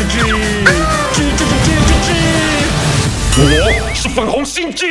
吱吱，吱吱吱吱吱吱。我是粉红心机。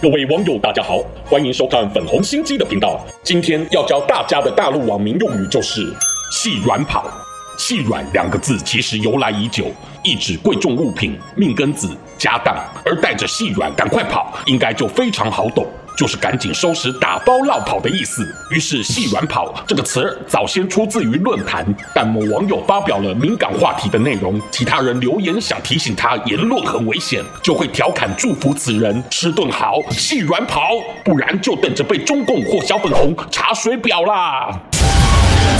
各位网友，大家好，欢迎收看粉红心机的频道。今天要教大家的大陆网民用语就是“细软跑”。细软两个字其实由来已久，意指贵重物品、命根子、家当，而带着细软赶快跑，应该就非常好懂。就是赶紧收拾、打包绕跑的意思。于是“细软跑”这个词儿早先出自于论坛，但某网友发表了敏感话题的内容，其他人留言想提醒他言论很危险，就会调侃祝福此人吃顿好，细软跑，不然就等着被中共或小粉红查水表啦。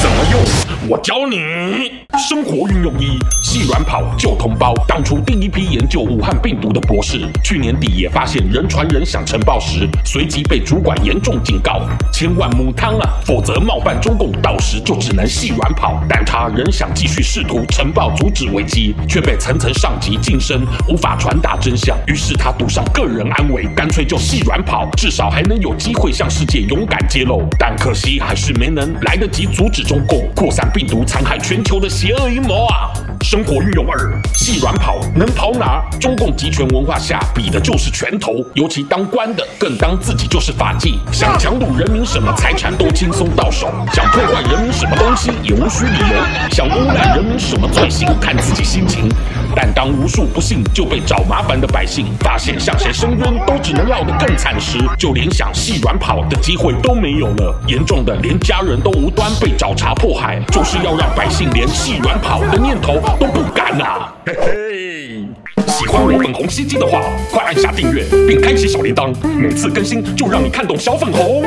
怎么用？我教你。生活运用一：细软跑救同胞。当初第一批研究武汉病毒的博士，去年底也发现人传人想呈报时，随即被主管严重警告，千万母汤啊，否则冒犯中共，到时就只能细软跑。但他仍想继续试图呈报阻止危机，却被层层上级晋升，无法传达真相。于是他赌上个人安危，干脆就细软跑，至少还能有机会向世界勇敢揭露。但可惜还是没能来得及阻阻止中共扩散病毒、残害全球的邪恶阴谋啊！生活运用二，细软跑能跑哪？中共集权文化下，比的就是拳头。尤其当官的，更当自己就是法纪，想强掳人民什么财产都轻松到手，想破坏人民什么东西也无需理由，想污染什么罪行，看自己心情。但当无数不幸就被找麻烦的百姓发现向谁申冤都只能落得更惨时，就连想细软跑的机会都没有了。严重的，连家人都无端被找茬迫害，就是要让百姓连细软跑的念头都不敢啊！嘿嘿，喜欢我粉红心机的话，快按下订阅并开启小铃铛，每次更新就让你看懂小粉红。